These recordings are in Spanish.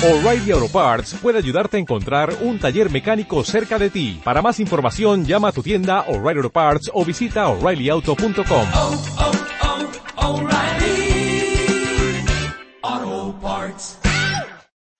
O'Reilly Auto Parts puede ayudarte a encontrar un taller mecánico cerca de ti. Para más información, llama a tu tienda O'Reilly Auto Parts o visita oreillyauto.com. oh, oh, Parts.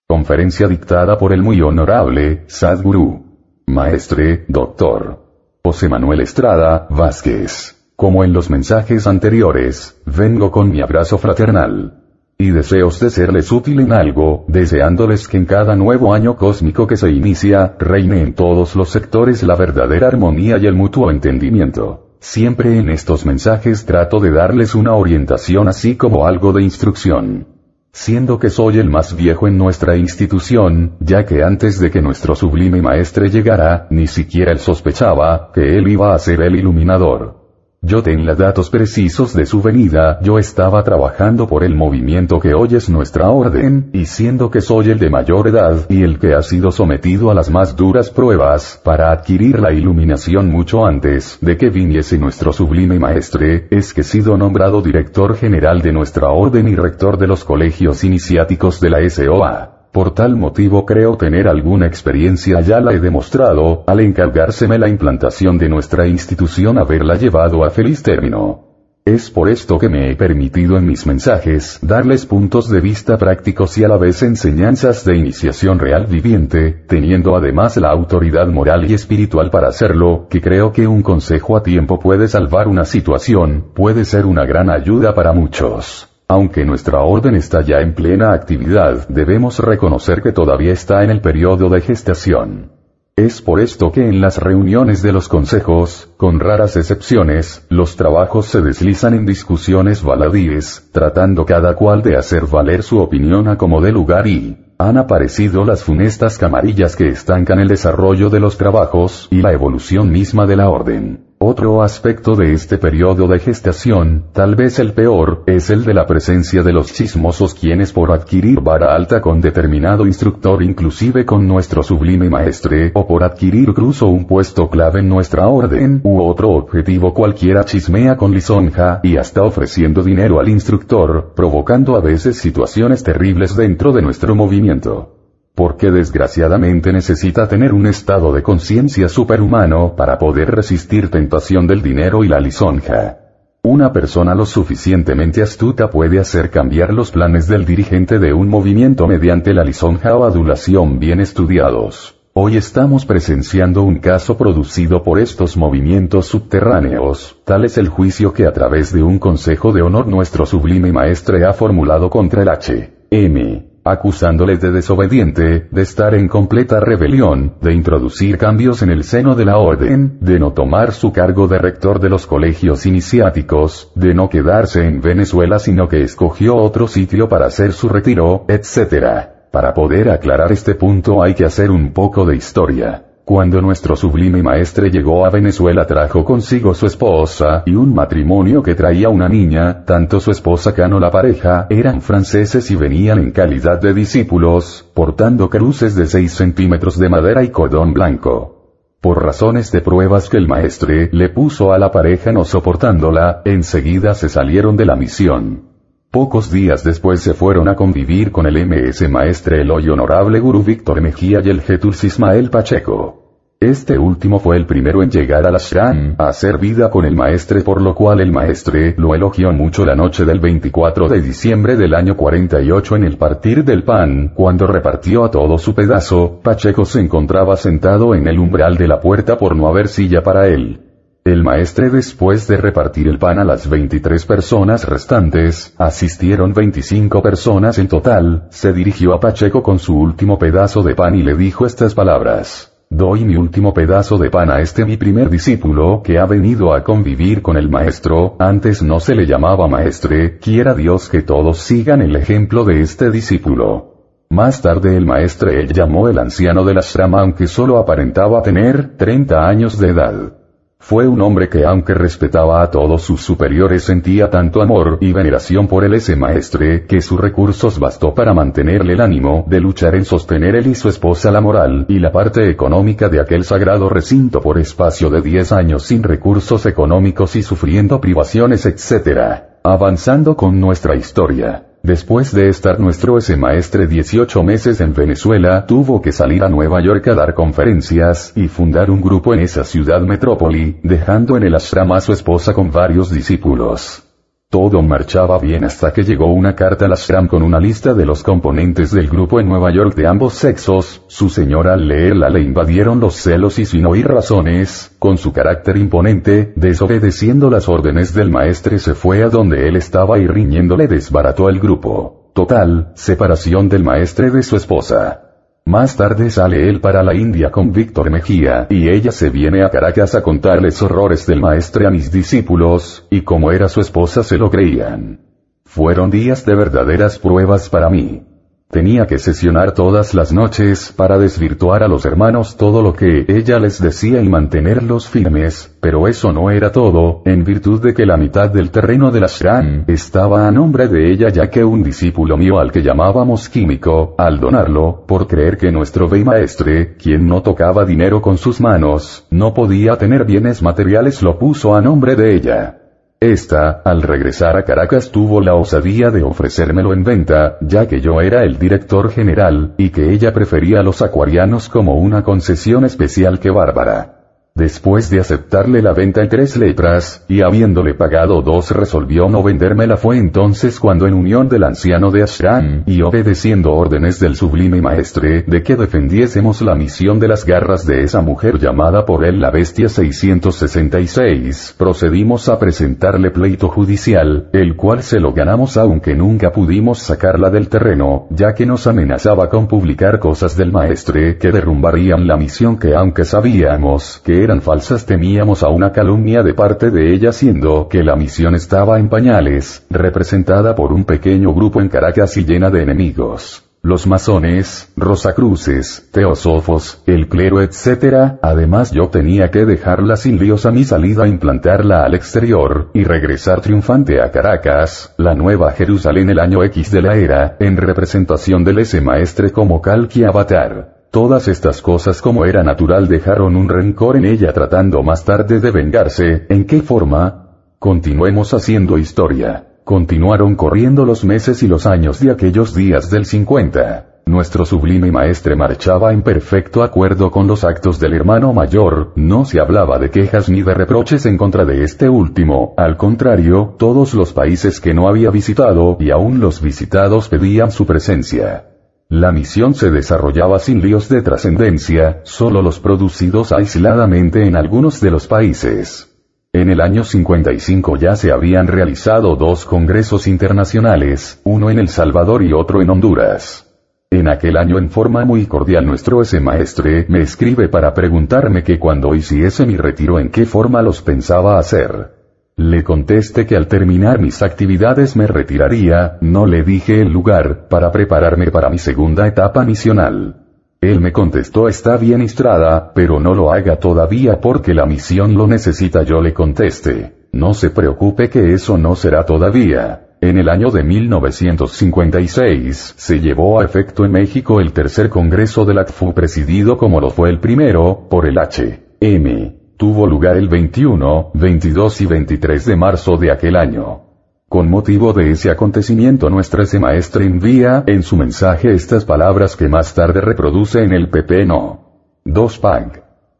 Conferencia dictada por el muy honorable Sadhguru. Maestre, Doctor. José Manuel Estrada, Vázquez. Como en los mensajes anteriores, vengo con mi abrazo fraternal. Y deseos de serles útil en algo, deseándoles que en cada nuevo año cósmico que se inicia, reine en todos los sectores la verdadera armonía y el mutuo entendimiento. Siempre en estos mensajes trato de darles una orientación así como algo de instrucción. Siendo que soy el más viejo en nuestra institución, ya que antes de que nuestro sublime maestre llegara, ni siquiera él sospechaba que él iba a ser el iluminador. Yo tenía datos precisos de su venida, yo estaba trabajando por el movimiento que hoy es nuestra orden, y siendo que soy el de mayor edad y el que ha sido sometido a las más duras pruebas, para adquirir la iluminación mucho antes de que viniese nuestro sublime maestre, es que he sido nombrado director general de nuestra orden y rector de los colegios iniciáticos de la SOA. Por tal motivo creo tener alguna experiencia ya la he demostrado, al encargárseme la implantación de nuestra institución haberla llevado a feliz término. Es por esto que me he permitido en mis mensajes darles puntos de vista prácticos y a la vez enseñanzas de iniciación real viviente, teniendo además la autoridad moral y espiritual para hacerlo, que creo que un consejo a tiempo puede salvar una situación, puede ser una gran ayuda para muchos. Aunque nuestra orden está ya en plena actividad, debemos reconocer que todavía está en el periodo de gestación. Es por esto que en las reuniones de los consejos, con raras excepciones, los trabajos se deslizan en discusiones baladíes, tratando cada cual de hacer valer su opinión a como de lugar y, han aparecido las funestas camarillas que estancan el desarrollo de los trabajos y la evolución misma de la orden. Otro aspecto de este periodo de gestación, tal vez el peor, es el de la presencia de los chismosos quienes por adquirir vara alta con determinado instructor inclusive con nuestro sublime maestre o por adquirir cruzo un puesto clave en nuestra orden u otro objetivo cualquiera chismea con lisonja y hasta ofreciendo dinero al instructor, provocando a veces situaciones terribles dentro de nuestro movimiento porque desgraciadamente necesita tener un estado de conciencia superhumano para poder resistir tentación del dinero y la lisonja. Una persona lo suficientemente astuta puede hacer cambiar los planes del dirigente de un movimiento mediante la lisonja o adulación bien estudiados. Hoy estamos presenciando un caso producido por estos movimientos subterráneos, tal es el juicio que a través de un consejo de honor nuestro sublime maestre ha formulado contra el H. M acusándoles de desobediente, de estar en completa rebelión, de introducir cambios en el seno de la orden, de no tomar su cargo de rector de los colegios iniciáticos, de no quedarse en Venezuela sino que escogió otro sitio para hacer su retiro, etc. Para poder aclarar este punto hay que hacer un poco de historia. Cuando nuestro sublime maestre llegó a Venezuela trajo consigo su esposa y un matrimonio que traía una niña, tanto su esposa como la pareja eran franceses y venían en calidad de discípulos, portando cruces de 6 centímetros de madera y cordón blanco. Por razones de pruebas que el maestre le puso a la pareja no soportándola, enseguida se salieron de la misión. Pocos días después se fueron a convivir con el MS Maestre el hoy honorable Gurú Víctor Mejía y el Getuls Ismael Pacheco. Este último fue el primero en llegar a la Shram, a hacer vida con el maestre por lo cual el maestre lo elogió mucho la noche del 24 de diciembre del año 48 en el partir del pan, cuando repartió a todo su pedazo, Pacheco se encontraba sentado en el umbral de la puerta por no haber silla para él. El maestre después de repartir el pan a las 23 personas restantes, asistieron 25 personas en total, se dirigió a Pacheco con su último pedazo de pan y le dijo estas palabras. Doy mi último pedazo de pan a este mi primer discípulo que ha venido a convivir con el maestro, antes no se le llamaba maestre, quiera Dios que todos sigan el ejemplo de este discípulo. Más tarde el maestre llamó el anciano de la Shrama aunque solo aparentaba tener 30 años de edad. Fue un hombre que aunque respetaba a todos sus superiores sentía tanto amor y veneración por él ese maestre, que sus recursos bastó para mantenerle el ánimo de luchar en sostener él y su esposa la moral y la parte económica de aquel sagrado recinto por espacio de 10 años sin recursos económicos y sufriendo privaciones etc. Avanzando con nuestra historia. Después de estar nuestro ese maestre 18 meses en Venezuela, tuvo que salir a Nueva York a dar conferencias y fundar un grupo en esa ciudad metrópoli, dejando en el ashram a su esposa con varios discípulos. Todo marchaba bien hasta que llegó una carta al ashram con una lista de los componentes del grupo en Nueva York de ambos sexos, su señora al leerla le invadieron los celos y sin oír razones, con su carácter imponente, desobedeciendo las órdenes del maestre se fue a donde él estaba y riñéndole desbarató el grupo. Total, separación del maestre de su esposa. Más tarde sale él para la India con Víctor Mejía, y ella se viene a Caracas a contarles horrores del maestre a mis discípulos, y como era su esposa se lo creían. Fueron días de verdaderas pruebas para mí. Tenía que sesionar todas las noches para desvirtuar a los hermanos todo lo que ella les decía y mantenerlos firmes, pero eso no era todo, en virtud de que la mitad del terreno de la Shran estaba a nombre de ella ya que un discípulo mío al que llamábamos químico, al donarlo, por creer que nuestro bey maestre, quien no tocaba dinero con sus manos, no podía tener bienes materiales lo puso a nombre de ella. Esta, al regresar a Caracas tuvo la osadía de ofrecérmelo en venta, ya que yo era el director general, y que ella prefería a los acuarianos como una concesión especial que Bárbara. Después de aceptarle la venta en tres letras, y habiéndole pagado dos resolvió no vendérmela fue entonces cuando en unión del anciano de Ashram, y obedeciendo órdenes del sublime maestre, de que defendiésemos la misión de las garras de esa mujer llamada por él la bestia 666, procedimos a presentarle pleito judicial, el cual se lo ganamos aunque nunca pudimos sacarla del terreno, ya que nos amenazaba con publicar cosas del maestre que derrumbarían la misión que aunque sabíamos que eran falsas temíamos a una calumnia de parte de ella siendo que la misión estaba en pañales, representada por un pequeño grupo en Caracas y llena de enemigos. Los masones, rosacruces, teosofos, el clero etc. Además yo tenía que dejarla sin líos a mi salida e implantarla al exterior, y regresar triunfante a Caracas, la nueva Jerusalén el año X de la era, en representación del ese maestre como Kalki Avatar. Todas estas cosas como era natural dejaron un rencor en ella tratando más tarde de vengarse, ¿en qué forma? Continuemos haciendo historia. Continuaron corriendo los meses y los años de aquellos días del 50. Nuestro sublime maestre marchaba en perfecto acuerdo con los actos del hermano mayor, no se hablaba de quejas ni de reproches en contra de este último, al contrario, todos los países que no había visitado y aún los visitados pedían su presencia. La misión se desarrollaba sin líos de trascendencia, solo los producidos aisladamente en algunos de los países. En el año 55 ya se habían realizado dos congresos internacionales, uno en El Salvador y otro en Honduras. En aquel año en forma muy cordial nuestro ese maestre me escribe para preguntarme que cuando hiciese mi retiro en qué forma los pensaba hacer. Le contesté que al terminar mis actividades me retiraría, no le dije el lugar, para prepararme para mi segunda etapa misional. Él me contestó está bien Estrada, pero no lo haga todavía porque la misión lo necesita yo le contesté. No se preocupe que eso no será todavía. En el año de 1956 se llevó a efecto en México el tercer congreso de la CFU presidido como lo fue el primero, por el H. M tuvo lugar el 21, 22 y 23 de marzo de aquel año. Con motivo de ese acontecimiento nuestra ese maestra envía en su mensaje estas palabras que más tarde reproduce en el PP no. 2 Pang.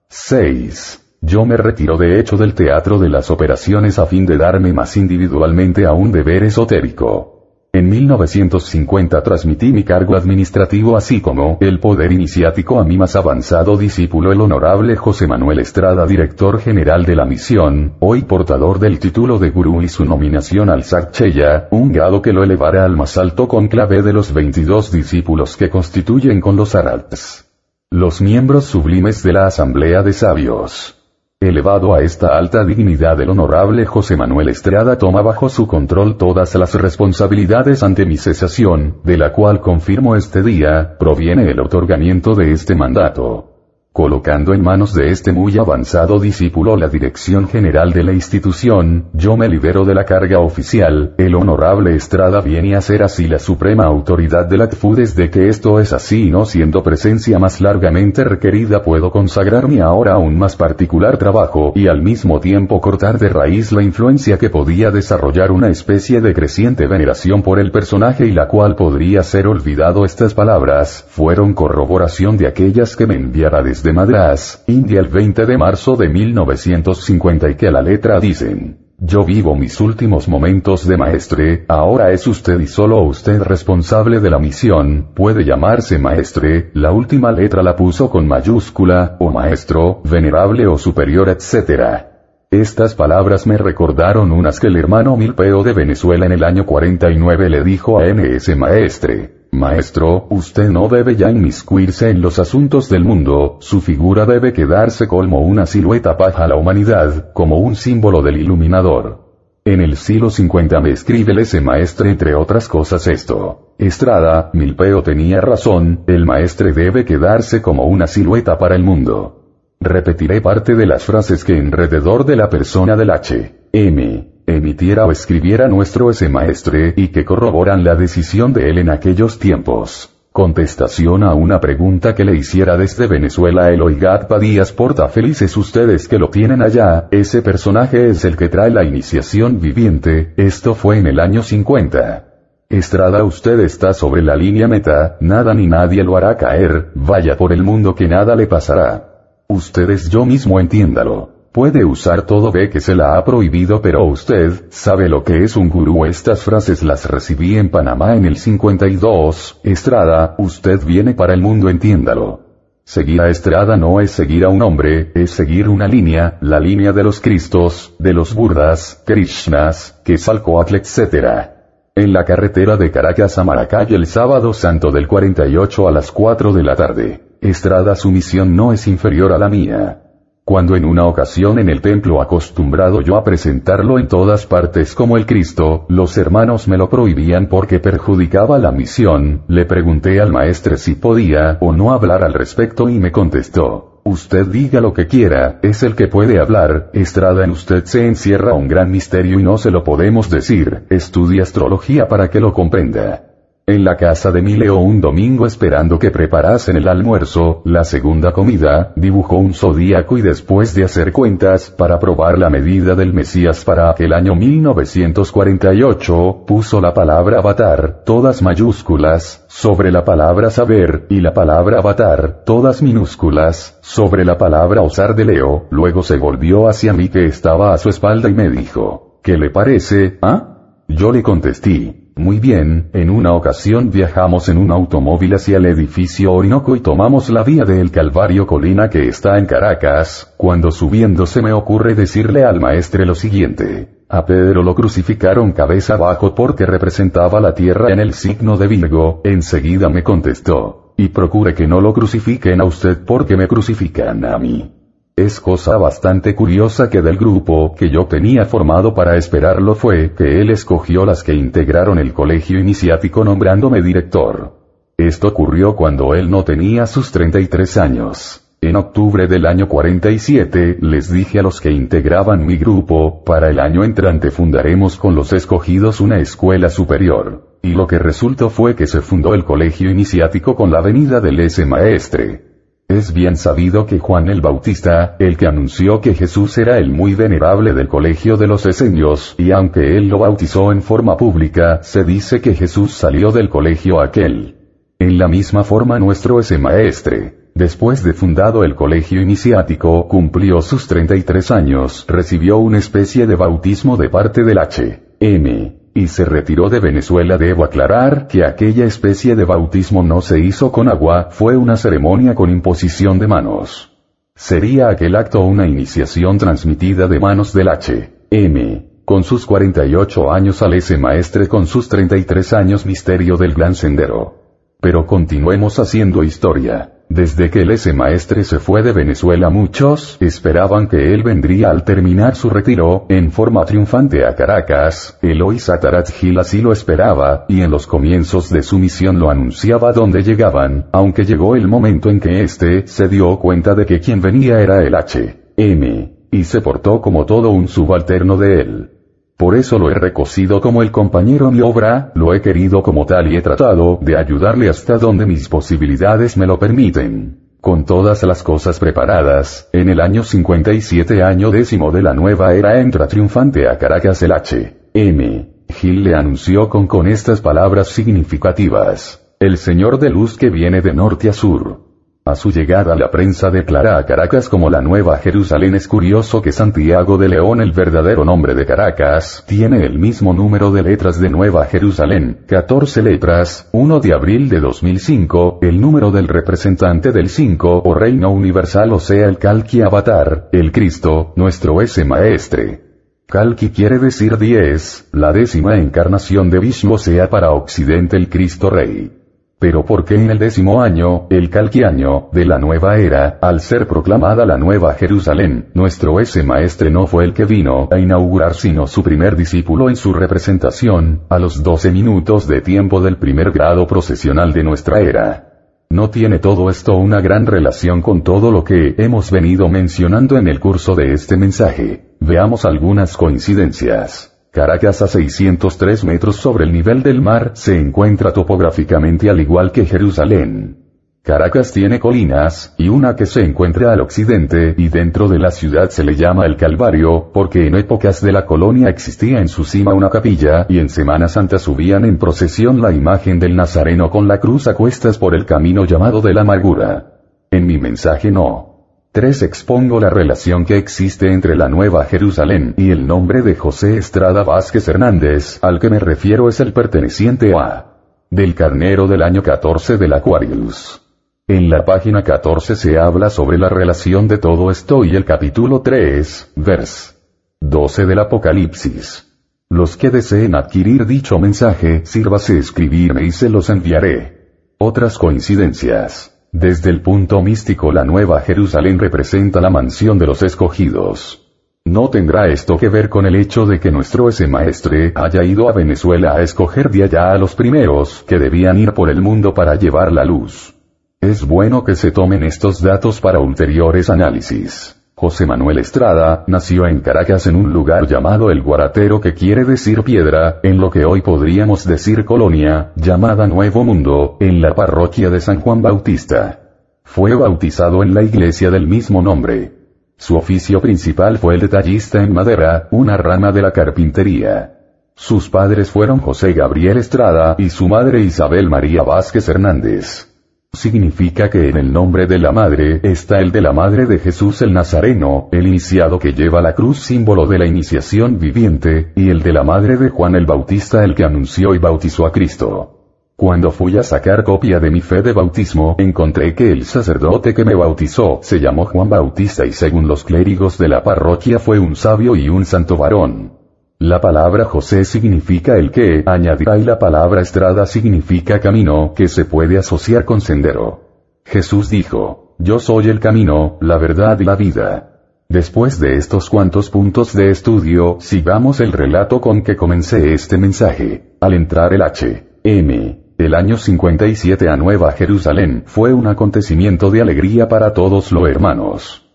6. Yo me retiro de hecho del teatro de las operaciones a fin de darme más individualmente a un deber esotérico. En 1950 transmití mi cargo administrativo así como el poder iniciático a mi más avanzado discípulo el honorable José Manuel Estrada director general de la misión, hoy portador del título de gurú y su nominación al Sakcheya, un grado que lo elevará al más alto conclave de los 22 discípulos que constituyen con los Arats. Los miembros sublimes de la Asamblea de Sabios. Elevado a esta alta dignidad el honorable José Manuel Estrada toma bajo su control todas las responsabilidades ante mi cesación, de la cual confirmo este día, proviene el otorgamiento de este mandato. Colocando en manos de este muy avanzado discípulo la dirección general de la institución, yo me libero de la carga oficial, el honorable Estrada viene a ser así la suprema autoridad de la TFU. Desde que esto es así y no siendo presencia más largamente requerida puedo consagrarme ahora a un más particular trabajo y al mismo tiempo cortar de raíz la influencia que podía desarrollar una especie de creciente veneración por el personaje y la cual podría ser olvidado. Estas palabras, fueron corroboración de aquellas que me enviara desde de Madras, India el 20 de marzo de 1950 y que la letra dicen, yo vivo mis últimos momentos de maestre, ahora es usted y solo usted responsable de la misión, puede llamarse maestre, la última letra la puso con mayúscula, o maestro, venerable o superior etc. Estas palabras me recordaron unas que el hermano Milpeo de Venezuela en el año 49 le dijo a NS Maestre. Maestro, usted no debe ya inmiscuirse en los asuntos del mundo, su figura debe quedarse como una silueta paja a la humanidad, como un símbolo del iluminador. En el siglo 50 me escribe ese maestre entre otras cosas esto. Estrada, Milpeo tenía razón, el maestre debe quedarse como una silueta para el mundo. Repetiré parte de las frases que alrededor de la persona del H. M emitiera o escribiera nuestro ese maestre y que corroboran la decisión de él en aquellos tiempos. Contestación a una pregunta que le hiciera desde Venezuela el Oigat Padías Porta felices ustedes que lo tienen allá, ese personaje es el que trae la iniciación viviente, esto fue en el año 50. Estrada usted está sobre la línea meta, nada ni nadie lo hará caer, vaya por el mundo que nada le pasará. Ustedes yo mismo entiéndalo. Puede usar todo ve que se la ha prohibido pero usted, sabe lo que es un gurú estas frases las recibí en Panamá en el 52, Estrada, usted viene para el mundo entiéndalo. Seguir a Estrada no es seguir a un hombre, es seguir una línea, la línea de los Cristos, de los Burdas, Krishnas, Quetzalcoatl etc. En la carretera de Caracas a Maracay el sábado santo del 48 a las 4 de la tarde. Estrada su misión no es inferior a la mía. Cuando en una ocasión en el templo acostumbrado yo a presentarlo en todas partes como el Cristo, los hermanos me lo prohibían porque perjudicaba la misión, le pregunté al maestre si podía o no hablar al respecto y me contestó, usted diga lo que quiera, es el que puede hablar, Estrada en usted se encierra un gran misterio y no se lo podemos decir, estudie astrología para que lo comprenda. En la casa de Mileo un domingo esperando que preparasen el almuerzo, la segunda comida, dibujó un zodíaco y después de hacer cuentas para probar la medida del Mesías para aquel año 1948, puso la palabra avatar, todas mayúsculas, sobre la palabra saber, y la palabra avatar, todas minúsculas, sobre la palabra osar de Leo, luego se volvió hacia mí que estaba a su espalda y me dijo, ¿qué le parece, ah? Yo le contesté, muy bien, en una ocasión viajamos en un automóvil hacia el edificio Orinoco y tomamos la vía del Calvario Colina que está en Caracas, cuando subiendo se me ocurre decirle al maestre lo siguiente. A Pedro lo crucificaron cabeza abajo porque representaba la tierra en el signo de Virgo, enseguida me contestó. Y procure que no lo crucifiquen a usted porque me crucifican a mí. Es cosa bastante curiosa que del grupo que yo tenía formado para esperarlo fue que él escogió las que integraron el colegio iniciático nombrándome director. Esto ocurrió cuando él no tenía sus 33 años. En octubre del año 47 les dije a los que integraban mi grupo, para el año entrante fundaremos con los escogidos una escuela superior. Y lo que resultó fue que se fundó el colegio iniciático con la venida del ese maestre. Es bien sabido que Juan el Bautista, el que anunció que Jesús era el muy venerable del colegio de los esenios, y aunque él lo bautizó en forma pública, se dice que Jesús salió del colegio aquel. En la misma forma nuestro ese maestre, después de fundado el colegio iniciático, cumplió sus 33 años, recibió una especie de bautismo de parte del H. M y se retiró de Venezuela. Debo aclarar que aquella especie de bautismo no se hizo con agua, fue una ceremonia con imposición de manos. Sería aquel acto una iniciación transmitida de manos del H. M. Con sus 48 años al ese maestre con sus 33 años misterio del gran sendero. Pero continuemos haciendo historia. Desde que el ese maestre se fue de Venezuela muchos esperaban que él vendría al terminar su retiro, en forma triunfante a Caracas, Eloy Satarat Gil así lo esperaba, y en los comienzos de su misión lo anunciaba donde llegaban, aunque llegó el momento en que éste se dio cuenta de que quien venía era el H. M. y se portó como todo un subalterno de él. Por eso lo he recocido como el compañero mi obra, lo he querido como tal y he tratado de ayudarle hasta donde mis posibilidades me lo permiten. Con todas las cosas preparadas, en el año 57 año décimo de la nueva era entra triunfante a Caracas el H. M. Gil le anunció con con estas palabras significativas. El señor de luz que viene de norte a sur. A su llegada la prensa declara a Caracas como la Nueva Jerusalén. Es curioso que Santiago de León, el verdadero nombre de Caracas, tiene el mismo número de letras de Nueva Jerusalén, 14 letras, 1 de abril de 2005, el número del representante del 5 o reino universal o sea el Kalki Avatar, el Cristo, nuestro ese maestre. Kalki quiere decir 10, la décima encarnación de Vishnu sea para Occidente el Cristo Rey. Pero ¿por qué en el décimo año, el calquiaño, de la nueva era, al ser proclamada la nueva Jerusalén, nuestro ese maestre no fue el que vino a inaugurar sino su primer discípulo en su representación, a los doce minutos de tiempo del primer grado procesional de nuestra era? ¿No tiene todo esto una gran relación con todo lo que hemos venido mencionando en el curso de este mensaje? Veamos algunas coincidencias. Caracas a 603 metros sobre el nivel del mar se encuentra topográficamente al igual que Jerusalén. Caracas tiene colinas, y una que se encuentra al occidente y dentro de la ciudad se le llama el Calvario, porque en épocas de la colonia existía en su cima una capilla y en Semana Santa subían en procesión la imagen del Nazareno con la cruz a cuestas por el camino llamado de la amargura. En mi mensaje no 3. Expongo la relación que existe entre la Nueva Jerusalén y el nombre de José Estrada Vázquez Hernández, al que me refiero es el perteneciente a del carnero del año 14 del Aquarius. En la página 14 se habla sobre la relación de todo esto y el capítulo 3, vers 12 del Apocalipsis. Los que deseen adquirir dicho mensaje, sírvase escribirme y se los enviaré. Otras coincidencias. Desde el punto místico la Nueva Jerusalén representa la mansión de los escogidos. No tendrá esto que ver con el hecho de que nuestro ese maestre haya ido a Venezuela a escoger de allá a los primeros que debían ir por el mundo para llevar la luz. Es bueno que se tomen estos datos para ulteriores análisis. José Manuel Estrada, nació en Caracas en un lugar llamado El Guaratero que quiere decir piedra, en lo que hoy podríamos decir colonia, llamada Nuevo Mundo, en la parroquia de San Juan Bautista. Fue bautizado en la iglesia del mismo nombre. Su oficio principal fue el detallista en madera, una rama de la carpintería. Sus padres fueron José Gabriel Estrada y su madre Isabel María Vázquez Hernández. Significa que en el nombre de la Madre está el de la Madre de Jesús el Nazareno, el iniciado que lleva la cruz símbolo de la iniciación viviente, y el de la Madre de Juan el Bautista el que anunció y bautizó a Cristo. Cuando fui a sacar copia de mi fe de bautismo, encontré que el sacerdote que me bautizó se llamó Juan Bautista y según los clérigos de la parroquia fue un sabio y un santo varón. La palabra José significa el que, añadirá y la palabra estrada significa camino, que se puede asociar con sendero. Jesús dijo, Yo soy el camino, la verdad y la vida. Después de estos cuantos puntos de estudio, sigamos el relato con que comencé este mensaje. Al entrar el H. M. El año 57 a Nueva Jerusalén fue un acontecimiento de alegría para todos los hermanos.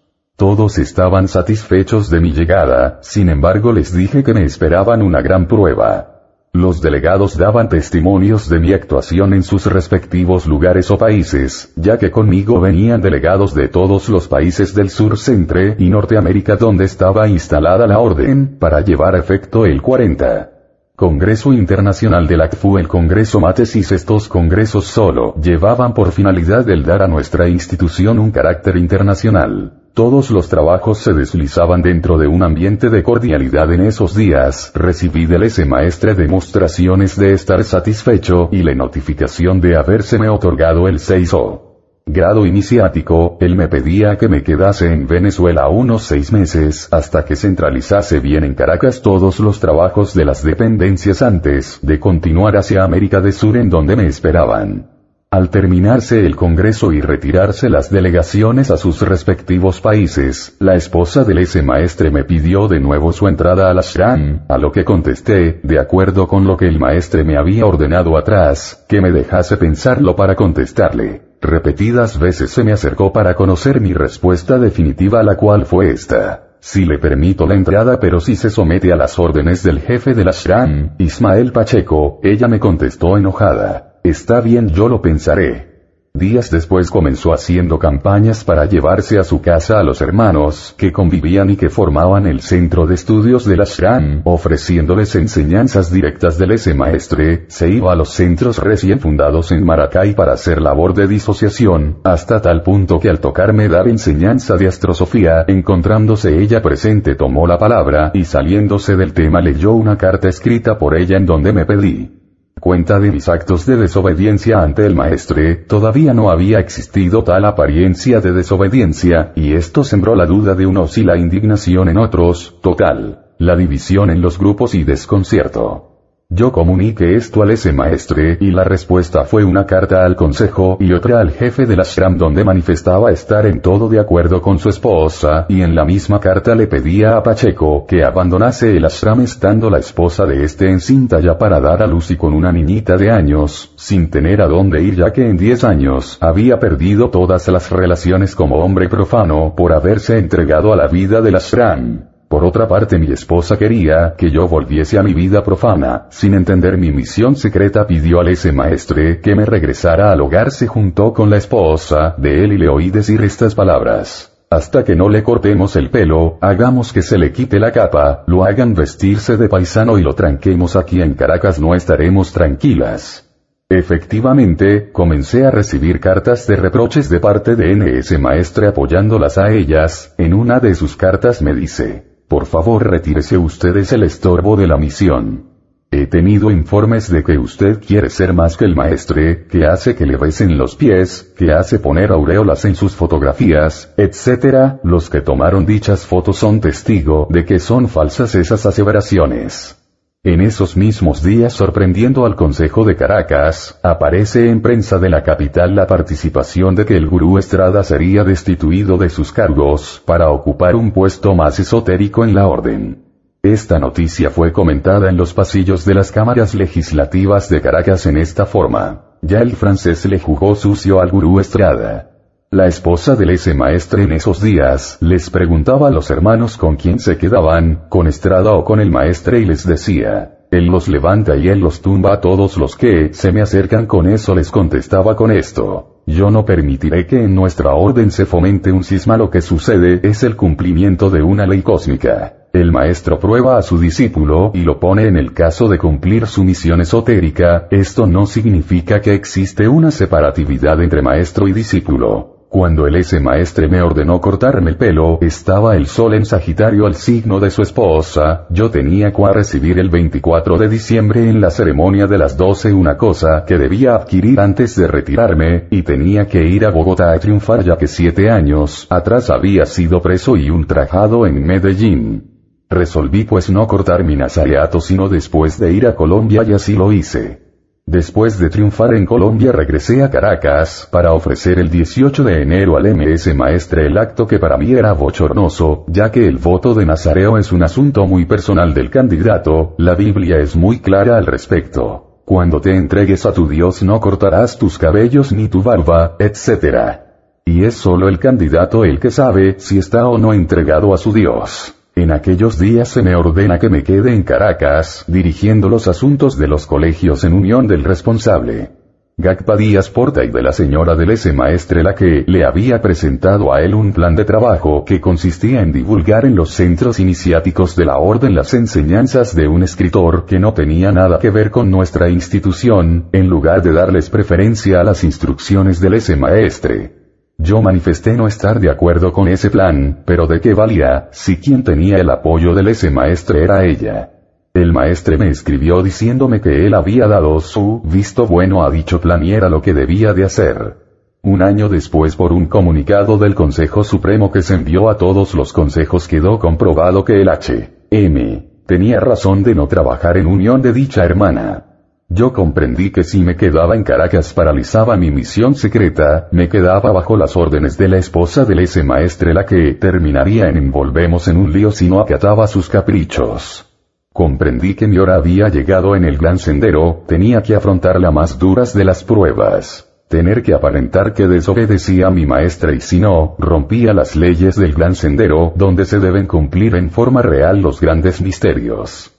Todos estaban satisfechos de mi llegada, sin embargo les dije que me esperaban una gran prueba. Los delegados daban testimonios de mi actuación en sus respectivos lugares o países, ya que conmigo venían delegados de todos los países del sur centre y Norteamérica donde estaba instalada la orden, para llevar a efecto el 40. Congreso Internacional de la CFU el Congreso Matesis estos congresos solo llevaban por finalidad el dar a nuestra institución un carácter internacional. Todos los trabajos se deslizaban dentro de un ambiente de cordialidad en esos días. Recibí del ese maestre demostraciones de estar satisfecho y la notificación de habérseme otorgado el 6O. Grado iniciático, él me pedía que me quedase en Venezuela unos seis meses, hasta que centralizase bien en Caracas todos los trabajos de las dependencias antes de continuar hacia América del Sur en donde me esperaban. Al terminarse el Congreso y retirarse las delegaciones a sus respectivos países, la esposa del ese maestre me pidió de nuevo su entrada al ashram, a lo que contesté, de acuerdo con lo que el maestre me había ordenado atrás, que me dejase pensarlo para contestarle. Repetidas veces se me acercó para conocer mi respuesta definitiva la cual fue esta. Si le permito la entrada pero si se somete a las órdenes del jefe del ashram, Ismael Pacheco, ella me contestó enojada. Está bien yo lo pensaré. Días después comenzó haciendo campañas para llevarse a su casa a los hermanos que convivían y que formaban el centro de estudios de la ashram, ofreciéndoles enseñanzas directas del ese maestre, se iba a los centros recién fundados en Maracay para hacer labor de disociación, hasta tal punto que al tocarme dar enseñanza de astrosofía, encontrándose ella presente tomó la palabra y saliéndose del tema leyó una carta escrita por ella en donde me pedí cuenta de mis actos de desobediencia ante el maestre, todavía no había existido tal apariencia de desobediencia, y esto sembró la duda de unos y la indignación en otros, total, la división en los grupos y desconcierto. Yo comuniqué esto al ese maestre, y la respuesta fue una carta al consejo y otra al jefe del ashram donde manifestaba estar en todo de acuerdo con su esposa, y en la misma carta le pedía a Pacheco que abandonase el ashram estando la esposa de este encinta ya para dar a luz y con una niñita de años, sin tener a dónde ir ya que en 10 años había perdido todas las relaciones como hombre profano por haberse entregado a la vida del ashram. Por otra parte mi esposa quería que yo volviese a mi vida profana, sin entender mi misión secreta pidió al ese maestre que me regresara al hogar se juntó con la esposa de él y le oí decir estas palabras. Hasta que no le cortemos el pelo, hagamos que se le quite la capa, lo hagan vestirse de paisano y lo tranquemos aquí en Caracas no estaremos tranquilas. Efectivamente, comencé a recibir cartas de reproches de parte de NS Maestre apoyándolas a ellas, en una de sus cartas me dice, por favor retírese usted es el estorbo de la misión. He tenido informes de que usted quiere ser más que el maestre, que hace que le besen los pies, que hace poner aureolas en sus fotografías, etc. Los que tomaron dichas fotos son testigo de que son falsas esas aseveraciones. En esos mismos días sorprendiendo al Consejo de Caracas, aparece en prensa de la capital la participación de que el gurú Estrada sería destituido de sus cargos, para ocupar un puesto más esotérico en la orden. Esta noticia fue comentada en los pasillos de las cámaras legislativas de Caracas en esta forma. Ya el francés le jugó sucio al gurú Estrada. La esposa del ese maestre en esos días, les preguntaba a los hermanos con quién se quedaban, con Estrada o con el maestre y les decía, él los levanta y él los tumba a todos los que se me acercan con eso les contestaba con esto. Yo no permitiré que en nuestra orden se fomente un cisma lo que sucede es el cumplimiento de una ley cósmica. El maestro prueba a su discípulo y lo pone en el caso de cumplir su misión esotérica, esto no significa que existe una separatividad entre maestro y discípulo. Cuando el ese maestre me ordenó cortarme el pelo, estaba el sol en Sagitario al signo de su esposa, yo tenía que recibir el 24 de diciembre en la ceremonia de las 12 una cosa que debía adquirir antes de retirarme, y tenía que ir a Bogotá a triunfar ya que siete años atrás había sido preso y ultrajado en Medellín. Resolví pues no cortar mi nazareato sino después de ir a Colombia y así lo hice. Después de triunfar en Colombia regresé a Caracas para ofrecer el 18 de enero al MS Maestre el acto que para mí era bochornoso, ya que el voto de Nazareo es un asunto muy personal del candidato, la Biblia es muy clara al respecto. Cuando te entregues a tu Dios no cortarás tus cabellos ni tu barba, etc. Y es solo el candidato el que sabe si está o no entregado a su Dios. En aquellos días se me ordena que me quede en Caracas, dirigiendo los asuntos de los colegios en unión del responsable. Gacpa Díaz Porta y de la señora del ese maestre la que le había presentado a él un plan de trabajo que consistía en divulgar en los centros iniciáticos de la orden las enseñanzas de un escritor que no tenía nada que ver con nuestra institución, en lugar de darles preferencia a las instrucciones del ese maestre. Yo manifesté no estar de acuerdo con ese plan, pero de qué valía, si quien tenía el apoyo del ese maestre era ella. El maestre me escribió diciéndome que él había dado su visto bueno a dicho plan y era lo que debía de hacer. Un año después por un comunicado del Consejo Supremo que se envió a todos los consejos quedó comprobado que el H. M. tenía razón de no trabajar en unión de dicha hermana. Yo comprendí que si me quedaba en Caracas paralizaba mi misión secreta, me quedaba bajo las órdenes de la esposa del ese maestre la que terminaría en envolvemos en un lío si no acataba sus caprichos. Comprendí que mi hora había llegado en el gran sendero, tenía que afrontar las más duras de las pruebas. Tener que aparentar que desobedecía a mi maestra y si no, rompía las leyes del gran sendero, donde se deben cumplir en forma real los grandes misterios.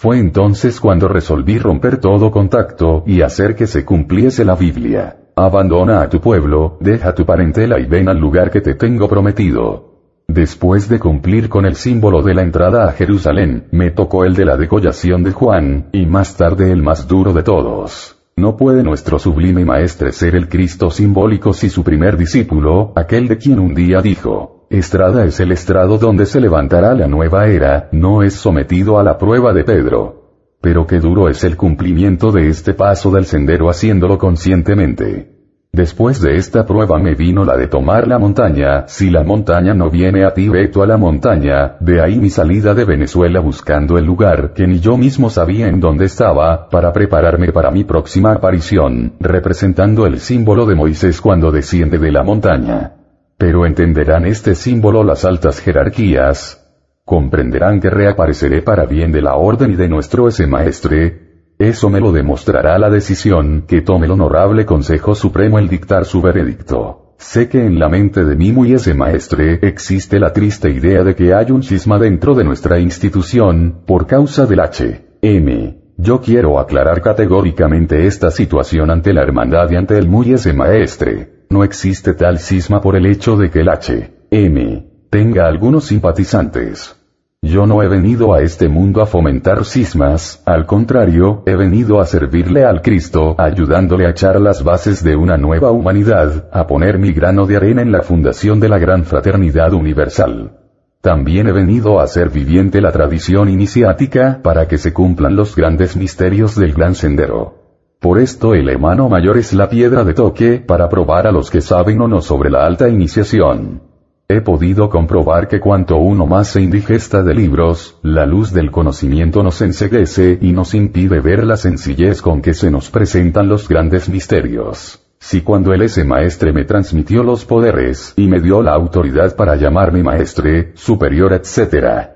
Fue entonces cuando resolví romper todo contacto y hacer que se cumpliese la Biblia. Abandona a tu pueblo, deja tu parentela y ven al lugar que te tengo prometido. Después de cumplir con el símbolo de la entrada a Jerusalén, me tocó el de la degollación de Juan, y más tarde el más duro de todos. No puede nuestro sublime maestre ser el Cristo simbólico si su primer discípulo, aquel de quien un día dijo, Estrada es el estrado donde se levantará la nueva era, no es sometido a la prueba de Pedro. Pero qué duro es el cumplimiento de este paso del sendero haciéndolo conscientemente. Después de esta prueba me vino la de tomar la montaña, si la montaña no viene a ti veto a la montaña, de ahí mi salida de Venezuela buscando el lugar que ni yo mismo sabía en dónde estaba, para prepararme para mi próxima aparición, representando el símbolo de Moisés cuando desciende de la montaña. Pero entenderán este símbolo las altas jerarquías. Comprenderán que reapareceré para bien de la orden y de nuestro ese maestre. Eso me lo demostrará la decisión que tome el honorable Consejo Supremo el dictar su veredicto. Sé que en la mente de mí muy ese maestre existe la triste idea de que hay un cisma dentro de nuestra institución, por causa del H. M. Yo quiero aclarar categóricamente esta situación ante la hermandad y ante el muy ese maestre. No existe tal cisma por el hecho de que el H. M. tenga algunos simpatizantes. Yo no he venido a este mundo a fomentar cismas, al contrario, he venido a servirle al Cristo, ayudándole a echar las bases de una nueva humanidad, a poner mi grano de arena en la fundación de la gran fraternidad universal. También he venido a hacer viviente la tradición iniciática para que se cumplan los grandes misterios del gran sendero. Por esto el hermano mayor es la piedra de toque para probar a los que saben o no sobre la alta iniciación. He podido comprobar que cuanto uno más se indigesta de libros, la luz del conocimiento nos enseguece y nos impide ver la sencillez con que se nos presentan los grandes misterios. Si cuando el ese maestre me transmitió los poderes y me dio la autoridad para llamarme maestre, superior, etc.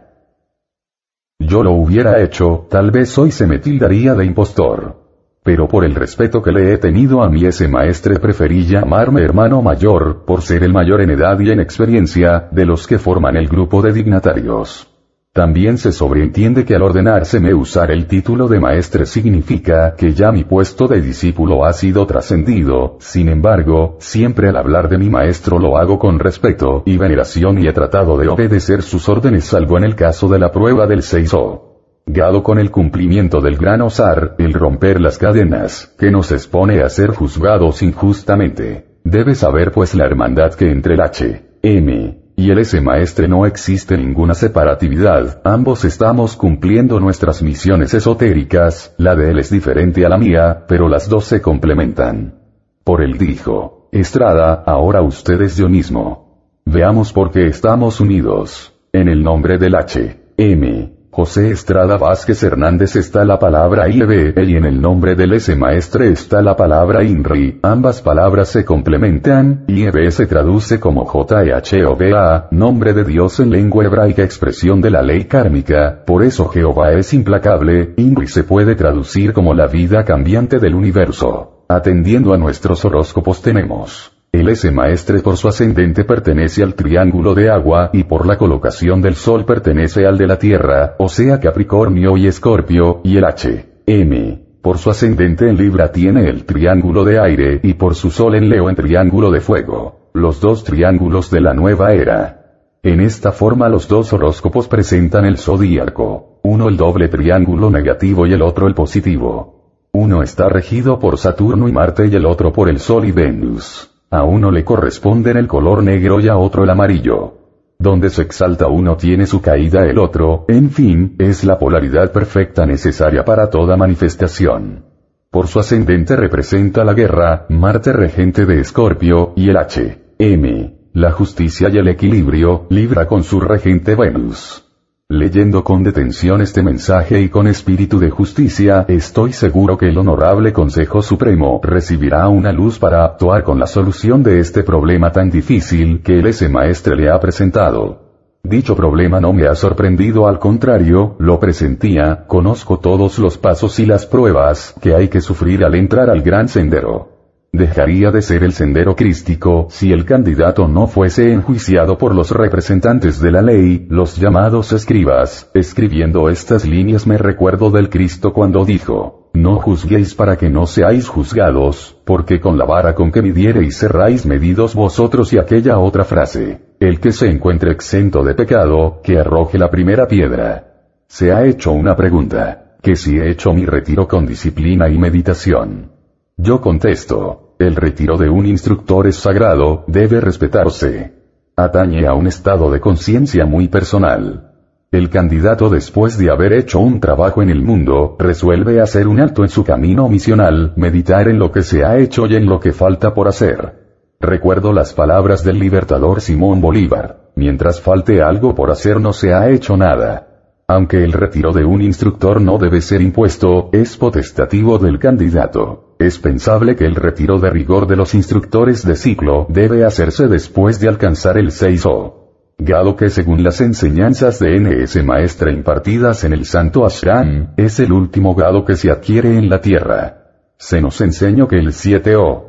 Yo lo hubiera hecho, tal vez hoy se me tildaría de impostor. Pero por el respeto que le he tenido a mi ese maestre preferí llamarme hermano mayor, por ser el mayor en edad y en experiencia, de los que forman el grupo de dignatarios. También se sobreentiende que al ordenárseme usar el título de maestre significa que ya mi puesto de discípulo ha sido trascendido, sin embargo, siempre al hablar de mi maestro lo hago con respeto y veneración y he tratado de obedecer sus órdenes salvo en el caso de la prueba del 6O. Gado con el cumplimiento del gran osar, el romper las cadenas, que nos expone a ser juzgados injustamente. Debe saber pues la hermandad que entre el H, M, y el S maestre no existe ninguna separatividad, ambos estamos cumpliendo nuestras misiones esotéricas, la de él es diferente a la mía, pero las dos se complementan. Por él dijo, Estrada, ahora ustedes yo mismo. Veamos por qué estamos unidos. En el nombre del H, M, José Estrada Vázquez Hernández está la palabra ILB y en el nombre del ese maestre está la palabra INRI, ambas palabras se complementan, IEB se traduce como JEHOVA, nombre de Dios en lengua hebraica expresión de la ley kármica, por eso Jehová es implacable, INRI se puede traducir como la vida cambiante del universo. Atendiendo a nuestros horóscopos tenemos el S maestre por su ascendente pertenece al triángulo de agua y por la colocación del sol pertenece al de la tierra, o sea Capricornio y Escorpio, y el H. M. Por su ascendente en Libra tiene el triángulo de aire y por su sol en Leo en triángulo de fuego. Los dos triángulos de la nueva era. En esta forma los dos horóscopos presentan el zodíaco. Uno el doble triángulo negativo y el otro el positivo. Uno está regido por Saturno y Marte y el otro por el Sol y Venus. A uno le corresponden el color negro y a otro el amarillo. Donde se exalta uno tiene su caída el otro, en fin, es la polaridad perfecta necesaria para toda manifestación. Por su ascendente representa la guerra, Marte regente de Escorpio, y el H. M. La justicia y el equilibrio, Libra con su regente Venus. Leyendo con detención este mensaje y con espíritu de justicia, estoy seguro que el Honorable Consejo Supremo recibirá una luz para actuar con la solución de este problema tan difícil que el ese maestre le ha presentado. Dicho problema no me ha sorprendido, al contrario, lo presentía, conozco todos los pasos y las pruebas que hay que sufrir al entrar al gran sendero. Dejaría de ser el sendero crístico si el candidato no fuese enjuiciado por los representantes de la ley, los llamados escribas. Escribiendo estas líneas me recuerdo del Cristo cuando dijo, no juzguéis para que no seáis juzgados, porque con la vara con que midiereis serráis medidos vosotros y aquella otra frase, el que se encuentre exento de pecado, que arroje la primera piedra. Se ha hecho una pregunta, que si he hecho mi retiro con disciplina y meditación. Yo contesto, el retiro de un instructor es sagrado, debe respetarse. Atañe a un estado de conciencia muy personal. El candidato después de haber hecho un trabajo en el mundo, resuelve hacer un alto en su camino misional, meditar en lo que se ha hecho y en lo que falta por hacer. Recuerdo las palabras del libertador Simón Bolívar, mientras falte algo por hacer no se ha hecho nada. Aunque el retiro de un instructor no debe ser impuesto, es potestativo del candidato. Es pensable que el retiro de rigor de los instructores de ciclo debe hacerse después de alcanzar el 6O. Gado que según las enseñanzas de NS maestra impartidas en el Santo Ashram, es el último grado que se adquiere en la tierra. Se nos enseñó que el 7O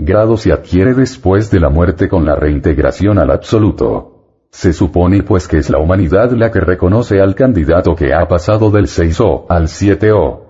grado se adquiere después de la muerte con la reintegración al absoluto. Se supone pues que es la humanidad la que reconoce al candidato que ha pasado del 6O al 7O.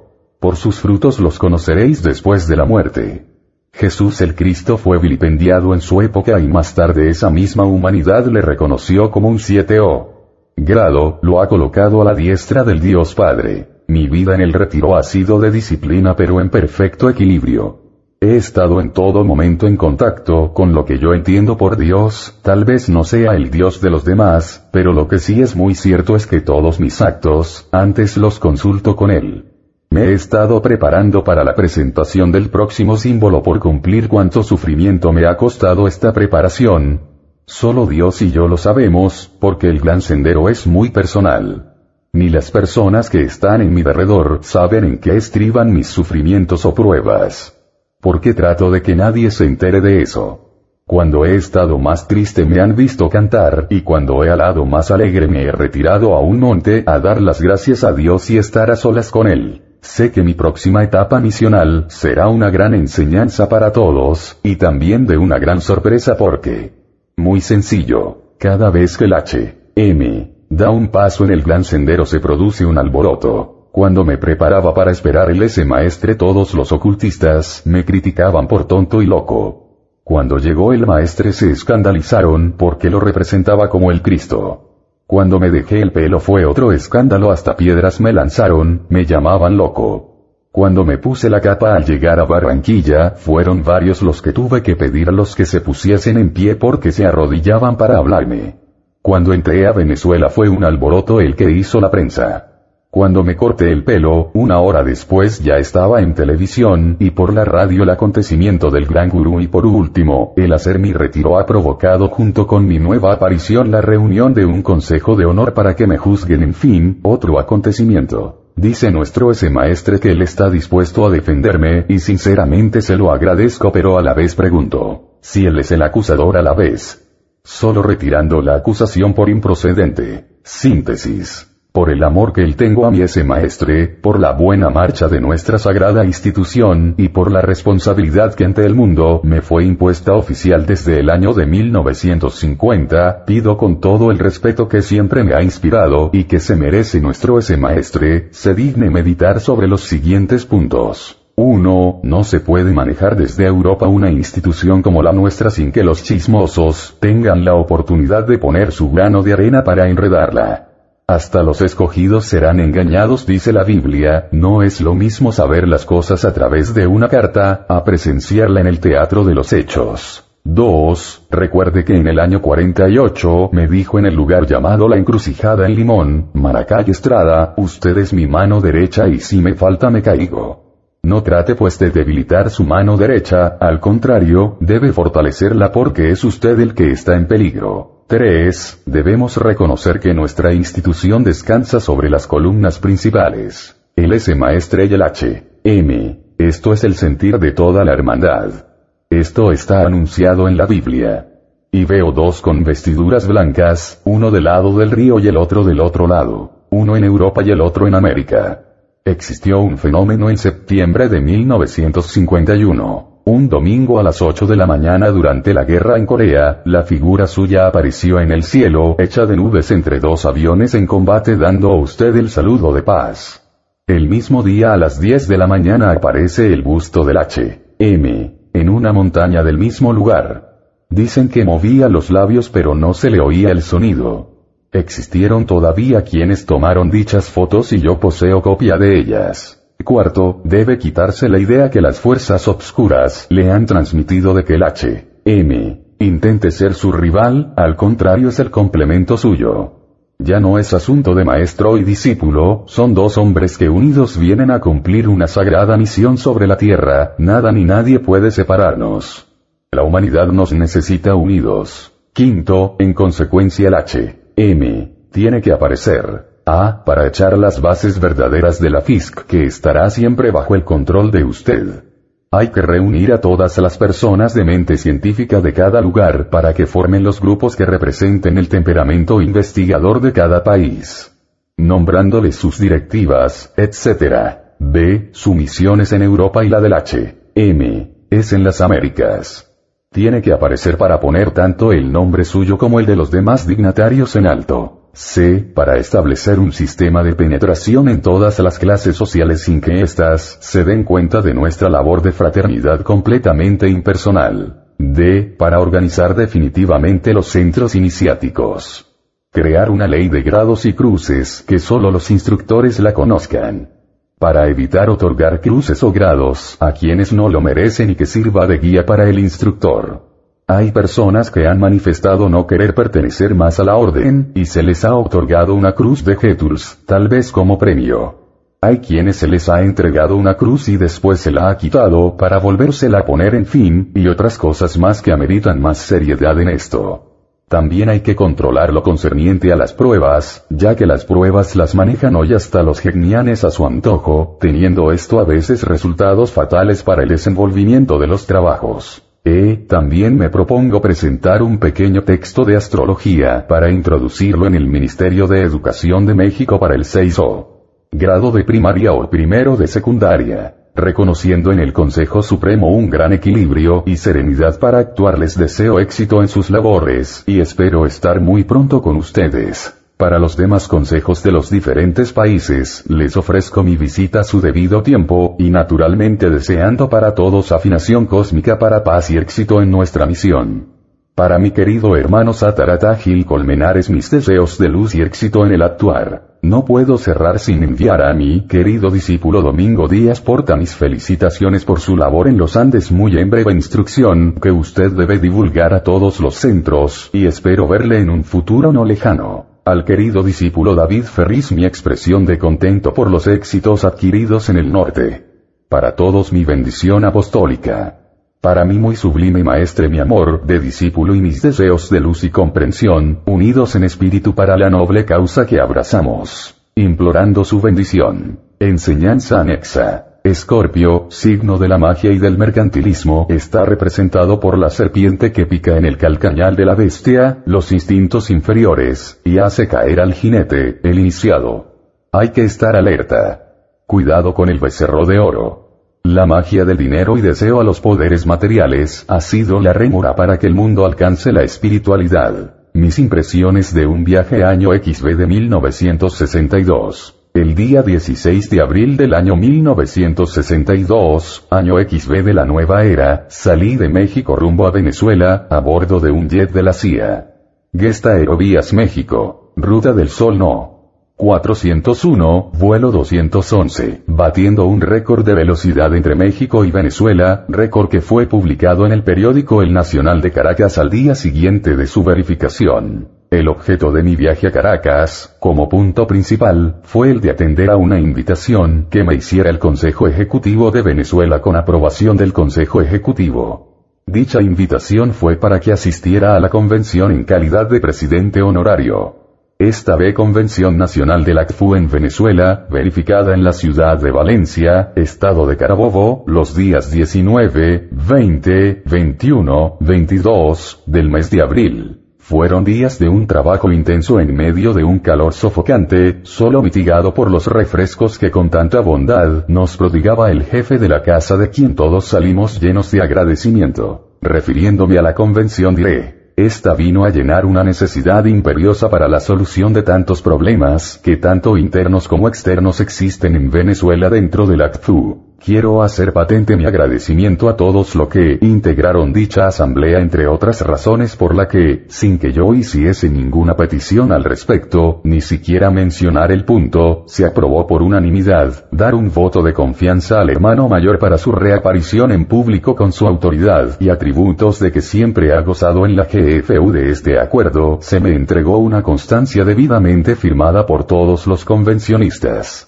Por sus frutos los conoceréis después de la muerte. Jesús el Cristo fue vilipendiado en su época y más tarde esa misma humanidad le reconoció como un 7O. Grado, lo ha colocado a la diestra del Dios Padre. Mi vida en el retiro ha sido de disciplina pero en perfecto equilibrio. He estado en todo momento en contacto con lo que yo entiendo por Dios, tal vez no sea el Dios de los demás, pero lo que sí es muy cierto es que todos mis actos, antes los consulto con Él. Me he estado preparando para la presentación del próximo símbolo por cumplir cuánto sufrimiento me ha costado esta preparación. Solo Dios y yo lo sabemos, porque el gran sendero es muy personal. Ni las personas que están en mi derredor saben en qué estriban mis sufrimientos o pruebas. Porque trato de que nadie se entere de eso. Cuando he estado más triste me han visto cantar, y cuando he alado más alegre me he retirado a un monte a dar las gracias a Dios y estar a solas con Él. Sé que mi próxima etapa misional será una gran enseñanza para todos, y también de una gran sorpresa porque... Muy sencillo, cada vez que el H, M, da un paso en el gran sendero se produce un alboroto, cuando me preparaba para esperar el ese maestre todos los ocultistas me criticaban por tonto y loco. Cuando llegó el maestre se escandalizaron porque lo representaba como el Cristo. Cuando me dejé el pelo fue otro escándalo hasta piedras me lanzaron, me llamaban loco. Cuando me puse la capa al llegar a Barranquilla, fueron varios los que tuve que pedir a los que se pusiesen en pie porque se arrodillaban para hablarme. Cuando entré a Venezuela fue un alboroto el que hizo la prensa. Cuando me corté el pelo, una hora después ya estaba en televisión y por la radio el acontecimiento del gran gurú y por último, el hacer mi retiro ha provocado junto con mi nueva aparición la reunión de un consejo de honor para que me juzguen en fin, otro acontecimiento. Dice nuestro ese maestre que él está dispuesto a defenderme y sinceramente se lo agradezco pero a la vez pregunto, si él es el acusador a la vez. Solo retirando la acusación por improcedente. Síntesis por el amor que él tengo a mi ese maestre, por la buena marcha de nuestra sagrada institución y por la responsabilidad que ante el mundo me fue impuesta oficial desde el año de 1950, pido con todo el respeto que siempre me ha inspirado y que se merece nuestro ese maestre, se digne meditar sobre los siguientes puntos. 1. No se puede manejar desde Europa una institución como la nuestra sin que los chismosos tengan la oportunidad de poner su grano de arena para enredarla. Hasta los escogidos serán engañados, dice la Biblia, no es lo mismo saber las cosas a través de una carta, a presenciarla en el teatro de los hechos. 2. Recuerde que en el año 48 me dijo en el lugar llamado La Encrucijada en Limón, Maracay Estrada, usted es mi mano derecha y si me falta me caigo. No trate pues de debilitar su mano derecha, al contrario, debe fortalecerla porque es usted el que está en peligro. 3. Debemos reconocer que nuestra institución descansa sobre las columnas principales. El S maestre y el H. M. Esto es el sentir de toda la hermandad. Esto está anunciado en la Biblia. Y veo dos con vestiduras blancas, uno del lado del río y el otro del otro lado, uno en Europa y el otro en América. Existió un fenómeno en septiembre de 1951. Un domingo a las 8 de la mañana durante la guerra en Corea, la figura suya apareció en el cielo, hecha de nubes entre dos aviones en combate dando a usted el saludo de paz. El mismo día a las 10 de la mañana aparece el busto del H. M. en una montaña del mismo lugar. Dicen que movía los labios pero no se le oía el sonido. Existieron todavía quienes tomaron dichas fotos y yo poseo copia de ellas. Cuarto, debe quitarse la idea que las fuerzas obscuras le han transmitido de que el H. M. intente ser su rival, al contrario es el complemento suyo. Ya no es asunto de maestro y discípulo, son dos hombres que unidos vienen a cumplir una sagrada misión sobre la tierra, nada ni nadie puede separarnos. La humanidad nos necesita unidos. Quinto, en consecuencia el H. M. tiene que aparecer. A. Para echar las bases verdaderas de la FISC que estará siempre bajo el control de usted. Hay que reunir a todas las personas de mente científica de cada lugar para que formen los grupos que representen el temperamento investigador de cada país. Nombrándoles sus directivas, etc. B. Su misión es en Europa y la del H. M. Es en las Américas. Tiene que aparecer para poner tanto el nombre suyo como el de los demás dignatarios en alto. C. Para establecer un sistema de penetración en todas las clases sociales sin que éstas se den cuenta de nuestra labor de fraternidad completamente impersonal. D. Para organizar definitivamente los centros iniciáticos. Crear una ley de grados y cruces que solo los instructores la conozcan. Para evitar otorgar cruces o grados a quienes no lo merecen y que sirva de guía para el instructor. Hay personas que han manifestado no querer pertenecer más a la orden, y se les ha otorgado una cruz de Getuls, tal vez como premio. Hay quienes se les ha entregado una cruz y después se la ha quitado para volvérsela a poner en fin, y otras cosas más que ameritan más seriedad en esto. También hay que controlar lo concerniente a las pruebas, ya que las pruebas las manejan hoy hasta los genianes a su antojo, teniendo esto a veces resultados fatales para el desenvolvimiento de los trabajos. E, también me propongo presentar un pequeño texto de astrología para introducirlo en el Ministerio de Educación de México para el 6O. Grado de primaria o primero de secundaria, reconociendo en el Consejo Supremo un gran equilibrio y serenidad para actuar les deseo éxito en sus labores y espero estar muy pronto con ustedes. Para los demás consejos de los diferentes países, les ofrezco mi visita a su debido tiempo, y naturalmente deseando para todos afinación cósmica para paz y éxito en nuestra misión. Para mi querido hermano Satarata Gil Colmenares mis deseos de luz y éxito en el actuar. No puedo cerrar sin enviar a mi querido discípulo Domingo Díaz Porta mis felicitaciones por su labor en los Andes muy en breve instrucción que usted debe divulgar a todos los centros, y espero verle en un futuro no lejano. Al querido discípulo David Ferris mi expresión de contento por los éxitos adquiridos en el norte. Para todos mi bendición apostólica. Para mí muy sublime maestre mi amor de discípulo y mis deseos de luz y comprensión, unidos en espíritu para la noble causa que abrazamos. Implorando su bendición. Enseñanza anexa. Escorpio, signo de la magia y del mercantilismo, está representado por la serpiente que pica en el calcañal de la bestia, los instintos inferiores, y hace caer al jinete, el iniciado. Hay que estar alerta. Cuidado con el becerro de oro. La magia del dinero y deseo a los poderes materiales ha sido la rémora para que el mundo alcance la espiritualidad. Mis impresiones de un viaje año XB de 1962. El día 16 de abril del año 1962, año XB de la nueva era, salí de México rumbo a Venezuela, a bordo de un jet de la CIA. Gesta Aerovías México, Ruta del Sol No. 401, vuelo 211, batiendo un récord de velocidad entre México y Venezuela, récord que fue publicado en el periódico El Nacional de Caracas al día siguiente de su verificación. El objeto de mi viaje a Caracas, como punto principal, fue el de atender a una invitación que me hiciera el Consejo Ejecutivo de Venezuela con aprobación del Consejo Ejecutivo. Dicha invitación fue para que asistiera a la convención en calidad de presidente honorario. Esta B Convención Nacional de la CFU en Venezuela, verificada en la ciudad de Valencia, estado de Carabobo, los días 19, 20, 21, 22 del mes de abril. Fueron días de un trabajo intenso en medio de un calor sofocante, solo mitigado por los refrescos que con tanta bondad nos prodigaba el jefe de la casa de quien todos salimos llenos de agradecimiento. Refiriéndome a la convención diré, esta vino a llenar una necesidad imperiosa para la solución de tantos problemas que tanto internos como externos existen en Venezuela dentro del ACFU. Quiero hacer patente mi agradecimiento a todos los que integraron dicha asamblea entre otras razones por la que, sin que yo hiciese ninguna petición al respecto, ni siquiera mencionar el punto, se aprobó por unanimidad, dar un voto de confianza al hermano mayor para su reaparición en público con su autoridad y atributos de que siempre ha gozado en la GFU de este acuerdo, se me entregó una constancia debidamente firmada por todos los convencionistas.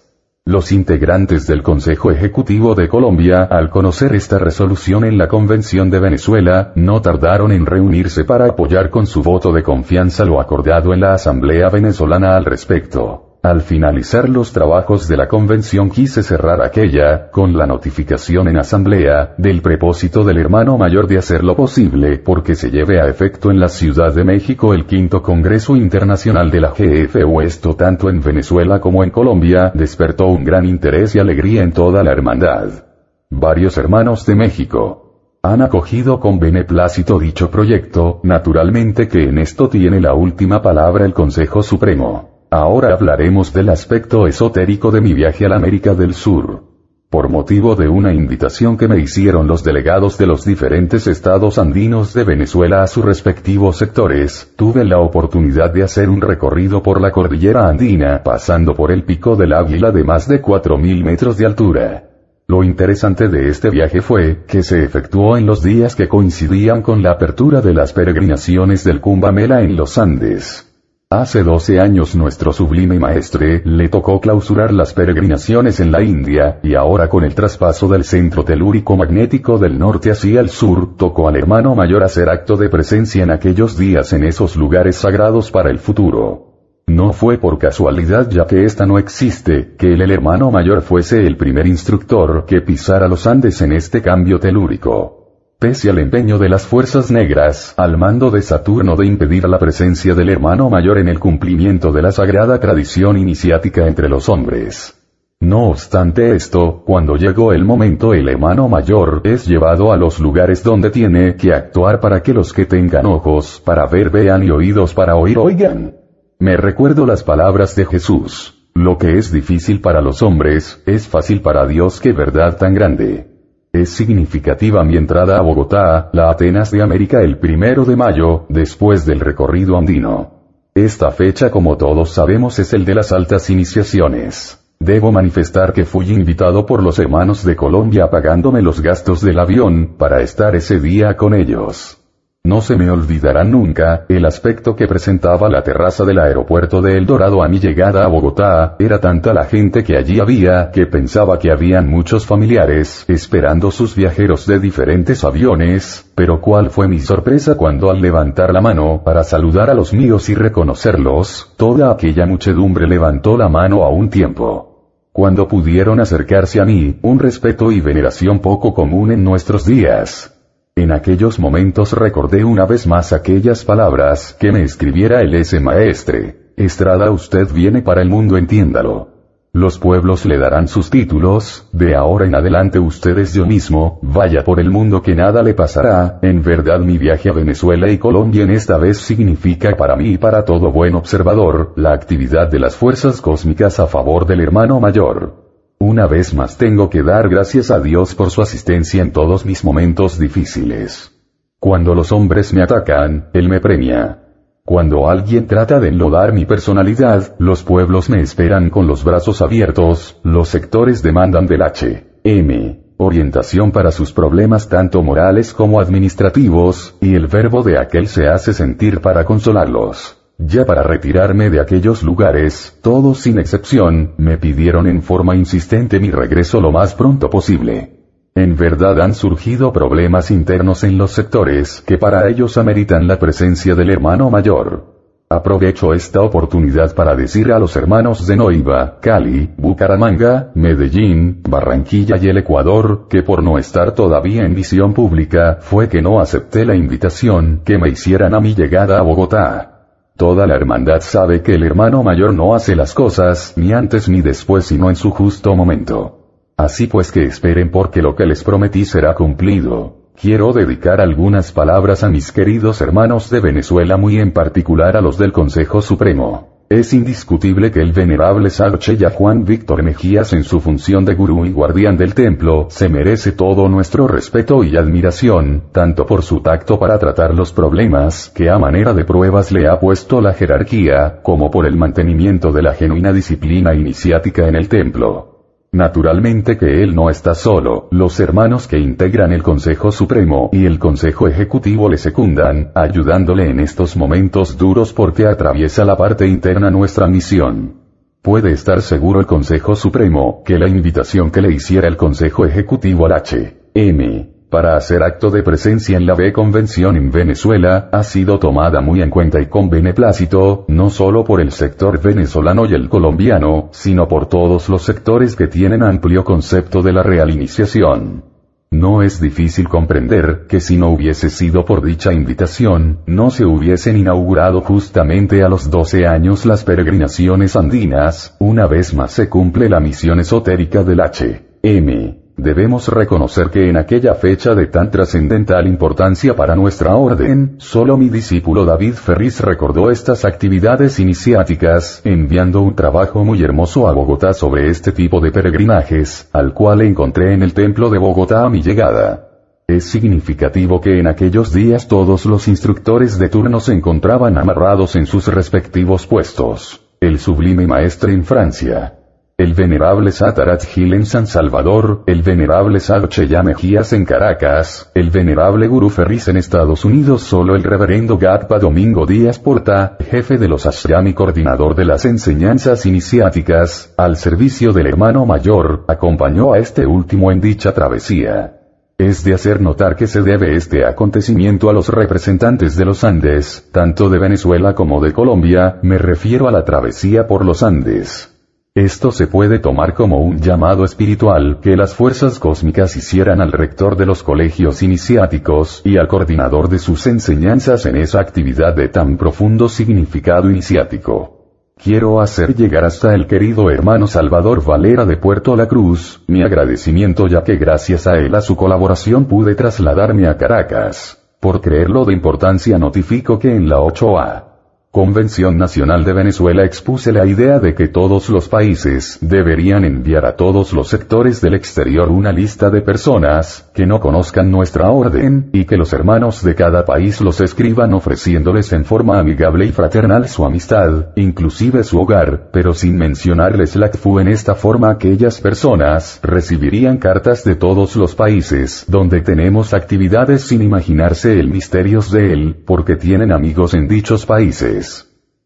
Los integrantes del Consejo Ejecutivo de Colombia, al conocer esta resolución en la Convención de Venezuela, no tardaron en reunirse para apoyar con su voto de confianza lo acordado en la Asamblea venezolana al respecto. Al finalizar los trabajos de la convención quise cerrar aquella, con la notificación en asamblea, del propósito del hermano mayor de hacer lo posible porque se lleve a efecto en la Ciudad de México el quinto Congreso Internacional de la GFU. Esto tanto en Venezuela como en Colombia despertó un gran interés y alegría en toda la hermandad. Varios hermanos de México, han acogido con beneplácito dicho proyecto, naturalmente que en esto tiene la última palabra el Consejo Supremo. Ahora hablaremos del aspecto esotérico de mi viaje a la América del Sur. Por motivo de una invitación que me hicieron los delegados de los diferentes estados andinos de Venezuela a sus respectivos sectores, tuve la oportunidad de hacer un recorrido por la cordillera andina, pasando por el pico del Águila de más de 4.000 metros de altura. Lo interesante de este viaje fue, que se efectuó en los días que coincidían con la apertura de las peregrinaciones del Cumbamela en los Andes. Hace 12 años nuestro sublime maestre le tocó clausurar las peregrinaciones en la India, y ahora con el traspaso del centro telúrico magnético del norte hacia el sur, tocó al hermano mayor hacer acto de presencia en aquellos días en esos lugares sagrados para el futuro. No fue por casualidad ya que esta no existe, que el hermano mayor fuese el primer instructor que pisara los Andes en este cambio telúrico. Pese al empeño de las fuerzas negras, al mando de Saturno de impedir la presencia del hermano mayor en el cumplimiento de la sagrada tradición iniciática entre los hombres. No obstante esto, cuando llegó el momento el hermano mayor es llevado a los lugares donde tiene que actuar para que los que tengan ojos para ver vean y oídos para oír oigan. Me recuerdo las palabras de Jesús. Lo que es difícil para los hombres, es fácil para Dios que verdad tan grande. Es significativa mi entrada a Bogotá, la Atenas de América el primero de mayo, después del recorrido andino. Esta fecha como todos sabemos es el de las altas iniciaciones. Debo manifestar que fui invitado por los hermanos de Colombia pagándome los gastos del avión, para estar ese día con ellos. No se me olvidará nunca, el aspecto que presentaba la terraza del aeropuerto de El Dorado a mi llegada a Bogotá, era tanta la gente que allí había, que pensaba que habían muchos familiares, esperando sus viajeros de diferentes aviones, pero cuál fue mi sorpresa cuando al levantar la mano, para saludar a los míos y reconocerlos, toda aquella muchedumbre levantó la mano a un tiempo. Cuando pudieron acercarse a mí, un respeto y veneración poco común en nuestros días. En aquellos momentos recordé una vez más aquellas palabras que me escribiera el ese maestre. Estrada usted viene para el mundo entiéndalo. Los pueblos le darán sus títulos, de ahora en adelante usted es yo mismo, vaya por el mundo que nada le pasará, en verdad mi viaje a Venezuela y Colombia en esta vez significa para mí y para todo buen observador, la actividad de las fuerzas cósmicas a favor del hermano mayor. Una vez más tengo que dar gracias a Dios por su asistencia en todos mis momentos difíciles. Cuando los hombres me atacan, Él me premia. Cuando alguien trata de enlodar mi personalidad, los pueblos me esperan con los brazos abiertos, los sectores demandan del H. M. Orientación para sus problemas tanto morales como administrativos, y el verbo de aquel se hace sentir para consolarlos. Ya para retirarme de aquellos lugares, todos sin excepción, me pidieron en forma insistente mi regreso lo más pronto posible. En verdad han surgido problemas internos en los sectores que para ellos ameritan la presencia del hermano mayor. Aprovecho esta oportunidad para decir a los hermanos de Noiva, Cali, Bucaramanga, Medellín, Barranquilla y el Ecuador, que por no estar todavía en visión pública, fue que no acepté la invitación que me hicieran a mi llegada a Bogotá. Toda la hermandad sabe que el hermano mayor no hace las cosas, ni antes ni después sino en su justo momento. Así pues que esperen porque lo que les prometí será cumplido. Quiero dedicar algunas palabras a mis queridos hermanos de Venezuela, muy en particular a los del Consejo Supremo. Es indiscutible que el venerable Sarcheya Juan Víctor Mejías en su función de gurú y guardián del templo se merece todo nuestro respeto y admiración, tanto por su tacto para tratar los problemas que a manera de pruebas le ha puesto la jerarquía, como por el mantenimiento de la genuina disciplina iniciática en el templo. Naturalmente que él no está solo, los hermanos que integran el Consejo Supremo y el Consejo Ejecutivo le secundan, ayudándole en estos momentos duros porque atraviesa la parte interna nuestra misión. Puede estar seguro el Consejo Supremo que la invitación que le hiciera el Consejo Ejecutivo al H. M para hacer acto de presencia en la B Convención en Venezuela, ha sido tomada muy en cuenta y con beneplácito, no solo por el sector venezolano y el colombiano, sino por todos los sectores que tienen amplio concepto de la real iniciación. No es difícil comprender que si no hubiese sido por dicha invitación, no se hubiesen inaugurado justamente a los 12 años las peregrinaciones andinas, una vez más se cumple la misión esotérica del H. M. Debemos reconocer que en aquella fecha de tan trascendental importancia para nuestra orden, solo mi discípulo David Ferris recordó estas actividades iniciáticas, enviando un trabajo muy hermoso a Bogotá sobre este tipo de peregrinajes, al cual encontré en el templo de Bogotá a mi llegada. Es significativo que en aquellos días todos los instructores de turno se encontraban amarrados en sus respectivos puestos. El sublime maestre en Francia, el venerable Satarat Gil en San Salvador, el venerable Sarcheya Mejías en Caracas, el venerable Guru Ferris en Estados Unidos, solo el reverendo Gatpa Domingo Díaz Porta, jefe de los ashram y coordinador de las enseñanzas iniciáticas, al servicio del hermano mayor, acompañó a este último en dicha travesía. Es de hacer notar que se debe este acontecimiento a los representantes de los Andes, tanto de Venezuela como de Colombia, me refiero a la travesía por los Andes. Esto se puede tomar como un llamado espiritual que las fuerzas cósmicas hicieran al rector de los colegios iniciáticos y al coordinador de sus enseñanzas en esa actividad de tan profundo significado iniciático. Quiero hacer llegar hasta el querido hermano Salvador Valera de Puerto La Cruz, mi agradecimiento ya que gracias a él a su colaboración pude trasladarme a Caracas. Por creerlo de importancia notifico que en la 8A Convención Nacional de Venezuela expuse la idea de que todos los países deberían enviar a todos los sectores del exterior una lista de personas que no conozcan nuestra orden, y que los hermanos de cada país los escriban ofreciéndoles en forma amigable y fraternal su amistad, inclusive su hogar, pero sin mencionarles la CFU en esta forma aquellas personas recibirían cartas de todos los países donde tenemos actividades sin imaginarse el misterios de él, porque tienen amigos en dichos países.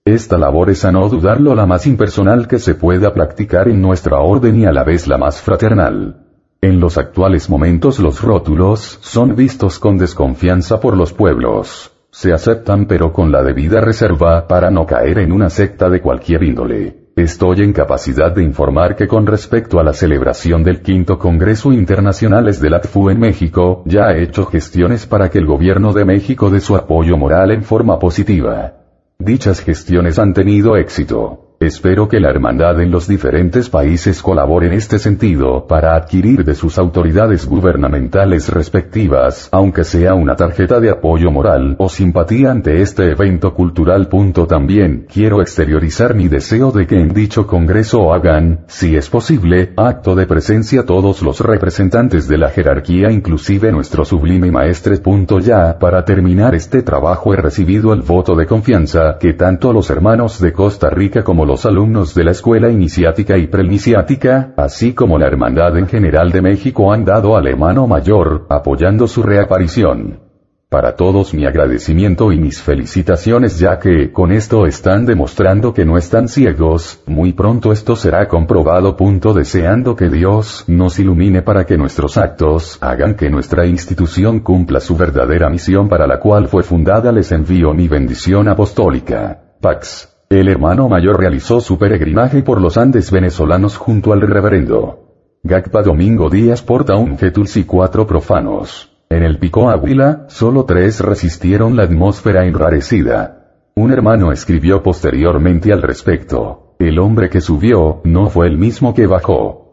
Esta labor es a no dudarlo la más impersonal que se pueda practicar en nuestra orden y a la vez la más fraternal. En los actuales momentos los rótulos son vistos con desconfianza por los pueblos. Se aceptan pero con la debida reserva para no caer en una secta de cualquier índole. Estoy en capacidad de informar que con respecto a la celebración del quinto Congreso Internacionales de la TFU en México, ya he hecho gestiones para que el gobierno de México dé su apoyo moral en forma positiva. Dichas gestiones han tenido éxito. Espero que la hermandad en los diferentes países colabore en este sentido para adquirir de sus autoridades gubernamentales respectivas, aunque sea una tarjeta de apoyo moral o simpatía ante este evento cultural. También quiero exteriorizar mi deseo de que en dicho congreso hagan, si es posible, acto de presencia todos los representantes de la jerarquía inclusive nuestro sublime maestre. Ya, para terminar este trabajo he recibido el voto de confianza que tanto los hermanos de Costa Rica como los los alumnos de la escuela iniciática y preiniciática, así como la Hermandad en general de México han dado al hermano mayor, apoyando su reaparición. Para todos mi agradecimiento y mis felicitaciones ya que con esto están demostrando que no están ciegos, muy pronto esto será comprobado. Deseando que Dios nos ilumine para que nuestros actos hagan que nuestra institución cumpla su verdadera misión para la cual fue fundada. Les envío mi bendición apostólica. Pax. El hermano mayor realizó su peregrinaje por los Andes venezolanos junto al reverendo. Gagpa Domingo Díaz porta un Getulsi y cuatro profanos. En el Pico Águila, solo tres resistieron la atmósfera enrarecida. Un hermano escribió posteriormente al respecto. El hombre que subió, no fue el mismo que bajó.